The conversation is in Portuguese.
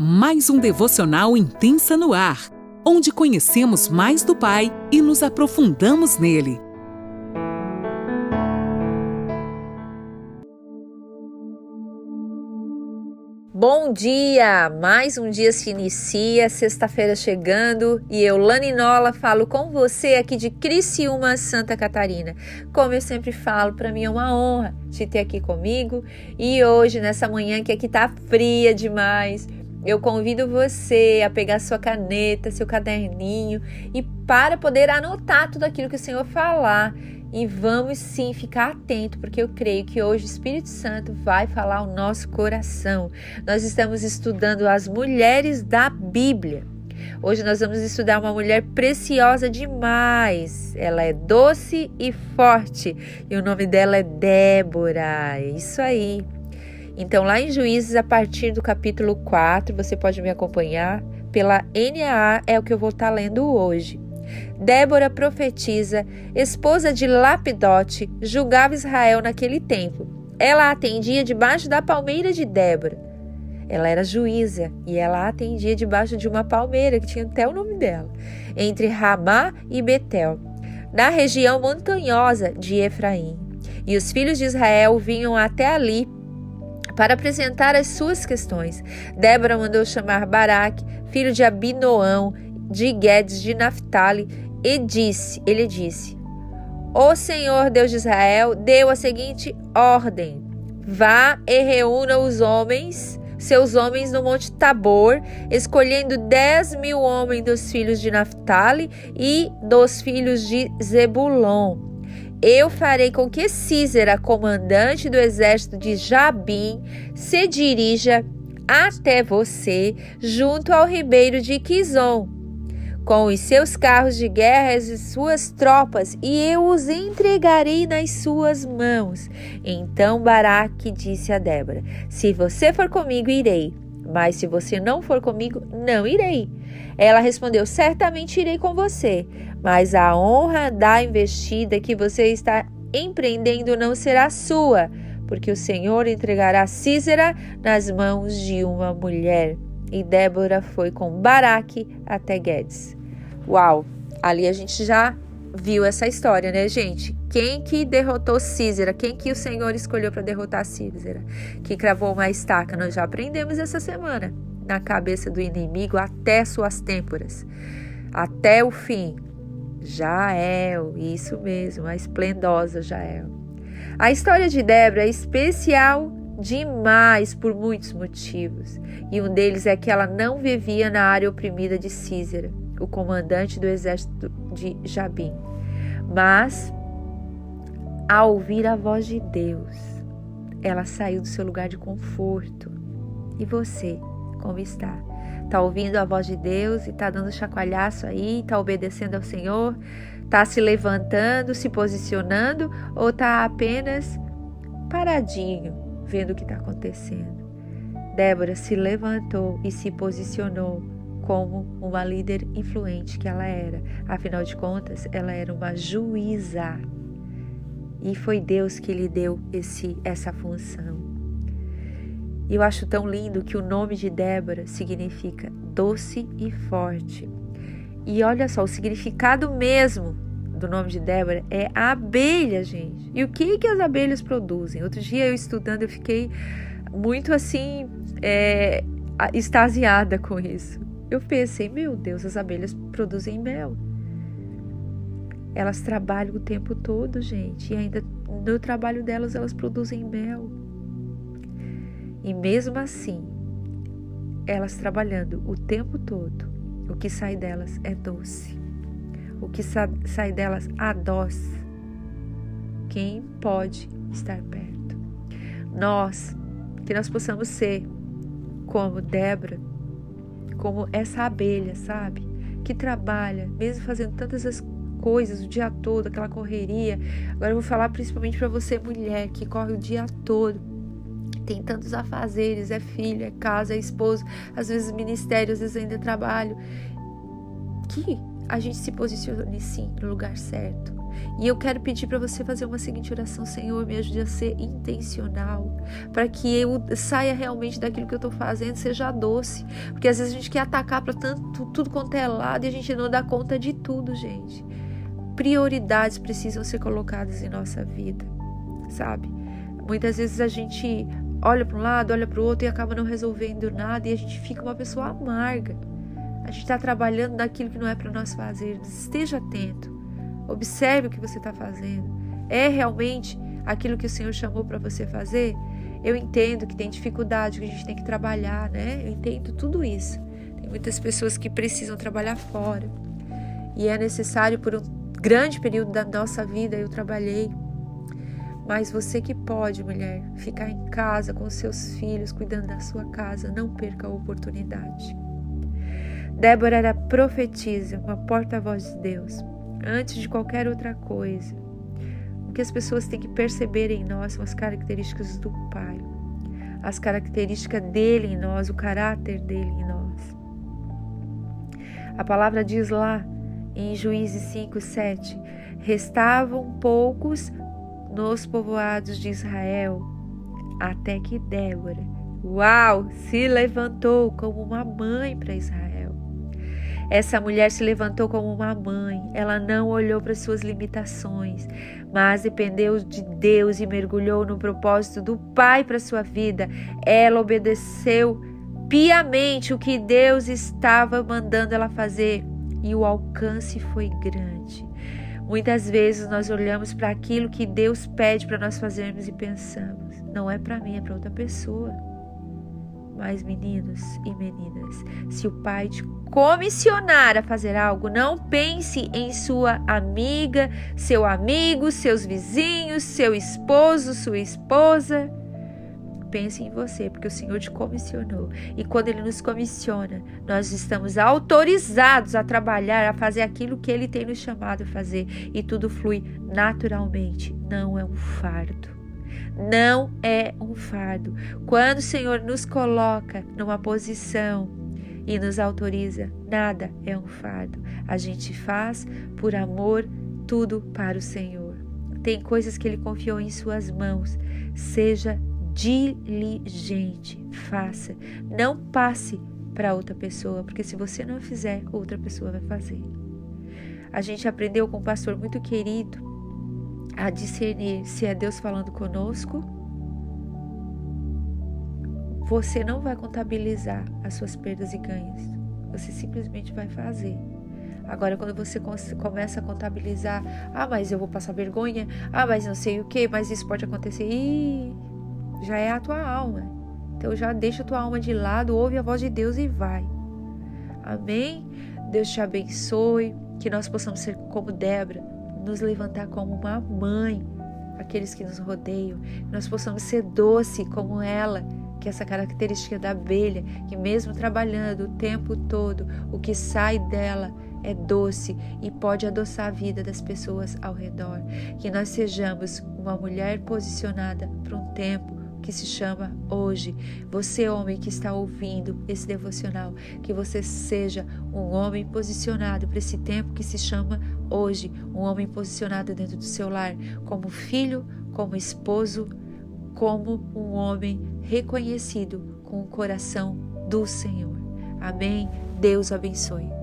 mais um devocional intensa no ar, onde conhecemos mais do Pai e nos aprofundamos nele. Bom dia! Mais um dia se inicia, sexta-feira chegando e eu, Lani Nola, falo com você aqui de Criciúma, Santa Catarina. Como eu sempre falo, para mim é uma honra te ter aqui comigo e hoje, nessa manhã que aqui tá fria demais, eu convido você a pegar sua caneta, seu caderninho e para poder anotar tudo aquilo que o Senhor falar e vamos sim ficar atento, porque eu creio que hoje o Espírito Santo vai falar ao nosso coração. Nós estamos estudando as mulheres da Bíblia. Hoje nós vamos estudar uma mulher preciosa demais. Ela é doce e forte e o nome dela é Débora. Isso aí. Então, lá em Juízes, a partir do capítulo 4, você pode me acompanhar pela NAA, é o que eu vou estar lendo hoje. Débora profetiza, esposa de Lapidote, julgava Israel naquele tempo. Ela atendia debaixo da palmeira de Débora. Ela era juíza e ela atendia debaixo de uma palmeira que tinha até o nome dela, entre Ramá e Betel, na região montanhosa de Efraim. E os filhos de Israel vinham até ali para apresentar as suas questões. Débora mandou chamar Baraque, filho de Abinoão, de Guedes de Naphtali, e disse, ele disse: O Senhor Deus de Israel deu a seguinte ordem: Vá e reúna os homens, seus homens no Monte Tabor, escolhendo dez mil homens dos filhos de Naphtali e dos filhos de Zebulon. Eu farei com que Císera, comandante do exército de Jabim, se dirija até você, junto ao ribeiro de Quizon com os seus carros de guerra e suas tropas, e eu os entregarei nas suas mãos. Então Baraque disse a Débora: Se você for comigo, irei. Mas se você não for comigo, não irei. Ela respondeu: Certamente irei com você, mas a honra da investida que você está empreendendo não será sua, porque o Senhor entregará Císera nas mãos de uma mulher. E Débora foi com Baraque até Guedes. Uau! Ali a gente já viu essa história, né, gente? Quem que derrotou Císera? Quem que o Senhor escolheu para derrotar Císera? Que cravou uma estaca? Nós já aprendemos essa semana. Na cabeça do inimigo até suas têmporas. Até o fim. Jael, isso mesmo, a esplendosa Jael. A história de Débora é especial demais por muitos motivos. E um deles é que ela não vivia na área oprimida de Císera o comandante do exército de Jabim. Mas, ao ouvir a voz de Deus, ela saiu do seu lugar de conforto. E você, como está? Está ouvindo a voz de Deus e está dando chacoalhaço aí, está obedecendo ao Senhor, está se levantando, se posicionando ou está apenas paradinho, vendo o que está acontecendo? Débora se levantou e se posicionou como uma líder influente que ela era. Afinal de contas, ela era uma juíza. E foi Deus que lhe deu esse essa função. E eu acho tão lindo que o nome de Débora significa doce e forte. E olha só, o significado mesmo do nome de Débora é abelha, gente. E o que que as abelhas produzem? Outro dia eu estudando, eu fiquei muito assim, é, extasiada com isso. Eu pensei, meu Deus, as abelhas produzem mel. Elas trabalham o tempo todo, gente, e ainda no trabalho delas elas produzem mel. E mesmo assim, elas trabalhando o tempo todo, o que sai delas é doce. O que sai delas adoce. Quem pode estar perto? Nós, que nós possamos ser como Débora, como essa abelha, sabe? Que trabalha, mesmo fazendo tantas as coisas o dia todo, aquela correria. Agora eu vou falar principalmente para você, mulher, que corre o dia todo. Tem tantos afazeres, é filho, é casa, é esposo, às vezes ministério, às vezes ainda trabalho. Que a gente se posicione sim no lugar certo. E eu quero pedir para você fazer uma seguinte oração: Senhor, me ajude a ser intencional, para que eu saia realmente daquilo que eu estou fazendo, seja doce. Porque às vezes a gente quer atacar para tanto tudo quanto é lado e a gente não dá conta de tudo, gente. Prioridades precisam ser colocadas em nossa vida, sabe? Muitas vezes a gente olha para um lado, olha para o outro e acaba não resolvendo nada e a gente fica uma pessoa amarga. A gente está trabalhando naquilo que não é para nós fazer. Esteja atento. Observe o que você está fazendo. É realmente aquilo que o Senhor chamou para você fazer? Eu entendo que tem dificuldade, que a gente tem que trabalhar, né? Eu entendo tudo isso. Tem muitas pessoas que precisam trabalhar fora. E é necessário por um grande período da nossa vida eu trabalhei. Mas você que pode, mulher, ficar em casa com seus filhos, cuidando da sua casa, não perca a oportunidade. Débora era profetisa, uma porta-voz de Deus, antes de qualquer outra coisa. O que as pessoas têm que perceber em nós são as características do Pai, as características dele em nós, o caráter dele em nós. A palavra diz lá em Juízes 5, 7: Restavam poucos nos povoados de Israel, até que Débora, uau, se levantou como uma mãe para Israel. Essa mulher se levantou como uma mãe, ela não olhou para suas limitações, mas dependeu de Deus e mergulhou no propósito do Pai para sua vida. Ela obedeceu piamente o que Deus estava mandando ela fazer e o alcance foi grande. Muitas vezes nós olhamos para aquilo que Deus pede para nós fazermos e pensamos: não é para mim, é para outra pessoa. Mas, meninos e meninas, se o pai te comissionar a fazer algo, não pense em sua amiga, seu amigo, seus vizinhos, seu esposo, sua esposa. Pense em você, porque o Senhor te comissionou. E quando Ele nos comissiona, nós estamos autorizados a trabalhar, a fazer aquilo que Ele tem nos chamado a fazer. E tudo flui naturalmente, não é um fardo não é um fardo. Quando o Senhor nos coloca numa posição e nos autoriza, nada é um fardo. A gente faz por amor tudo para o Senhor. Tem coisas que Ele confiou em Suas mãos. Seja diligente, faça. Não passe para outra pessoa, porque se você não fizer, outra pessoa vai fazer. A gente aprendeu com um pastor muito querido a discernir se é Deus falando conosco, você não vai contabilizar as suas perdas e ganhos. Você simplesmente vai fazer. Agora, quando você começa a contabilizar, ah, mas eu vou passar vergonha, ah, mas não sei o que, mas isso pode acontecer, Ih, já é a tua alma. Então já deixa a tua alma de lado, ouve a voz de Deus e vai. Amém? Deus te abençoe, que nós possamos ser como Débora, nos levantar como uma mãe aqueles que nos rodeiam, que nós possamos ser doce como ela, que essa característica da abelha, que mesmo trabalhando o tempo todo, o que sai dela é doce e pode adoçar a vida das pessoas ao redor. Que nós sejamos uma mulher posicionada para um tempo que se chama hoje. Você, homem que está ouvindo esse devocional, que você seja um homem posicionado para esse tempo que se chama hoje. Um homem posicionado dentro do seu lar, como filho, como esposo, como um homem reconhecido com o coração do Senhor. Amém. Deus abençoe.